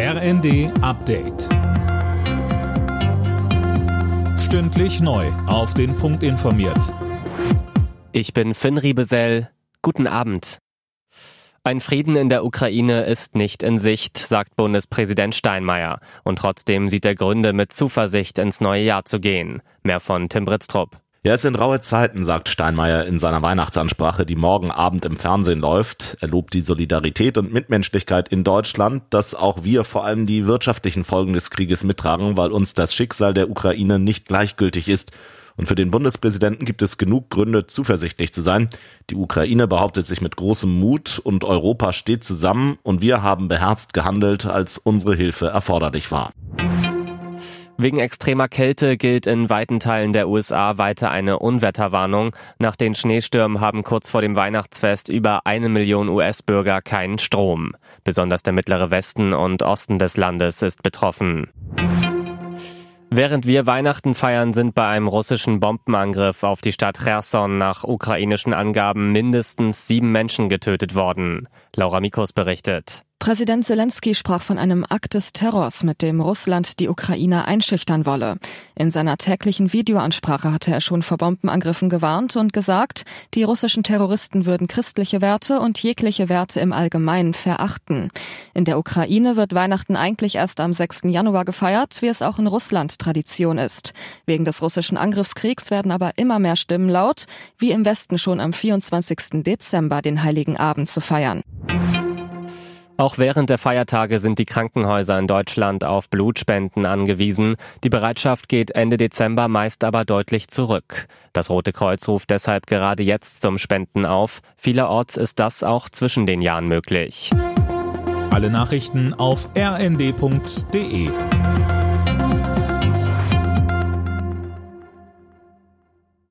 RND Update. Stündlich neu. Auf den Punkt informiert. Ich bin Finn Riebesell. Guten Abend. Ein Frieden in der Ukraine ist nicht in Sicht, sagt Bundespräsident Steinmeier. Und trotzdem sieht er Gründe, mit Zuversicht ins neue Jahr zu gehen. Mehr von Tim Britztrup. Ja, es sind raue Zeiten, sagt Steinmeier in seiner Weihnachtsansprache, die morgen Abend im Fernsehen läuft. Er lobt die Solidarität und Mitmenschlichkeit in Deutschland, dass auch wir vor allem die wirtschaftlichen Folgen des Krieges mittragen, weil uns das Schicksal der Ukraine nicht gleichgültig ist. Und für den Bundespräsidenten gibt es genug Gründe, zuversichtlich zu sein. Die Ukraine behauptet sich mit großem Mut und Europa steht zusammen und wir haben beherzt gehandelt, als unsere Hilfe erforderlich war. Wegen extremer Kälte gilt in weiten Teilen der USA weiter eine Unwetterwarnung. Nach den Schneestürmen haben kurz vor dem Weihnachtsfest über eine Million US-Bürger keinen Strom. Besonders der mittlere Westen und Osten des Landes ist betroffen. Während wir Weihnachten feiern, sind bei einem russischen Bombenangriff auf die Stadt Cherson nach ukrainischen Angaben mindestens sieben Menschen getötet worden. Laura Mikos berichtet. Präsident Zelensky sprach von einem Akt des Terrors, mit dem Russland die Ukraine einschüchtern wolle. In seiner täglichen Videoansprache hatte er schon vor Bombenangriffen gewarnt und gesagt, die russischen Terroristen würden christliche Werte und jegliche Werte im Allgemeinen verachten. In der Ukraine wird Weihnachten eigentlich erst am 6. Januar gefeiert, wie es auch in Russland Tradition ist. Wegen des russischen Angriffskriegs werden aber immer mehr Stimmen laut, wie im Westen schon am 24. Dezember den Heiligen Abend zu feiern. Auch während der Feiertage sind die Krankenhäuser in Deutschland auf Blutspenden angewiesen. Die Bereitschaft geht Ende Dezember meist aber deutlich zurück. Das Rote Kreuz ruft deshalb gerade jetzt zum Spenden auf. Vielerorts ist das auch zwischen den Jahren möglich. Alle Nachrichten auf rnd.de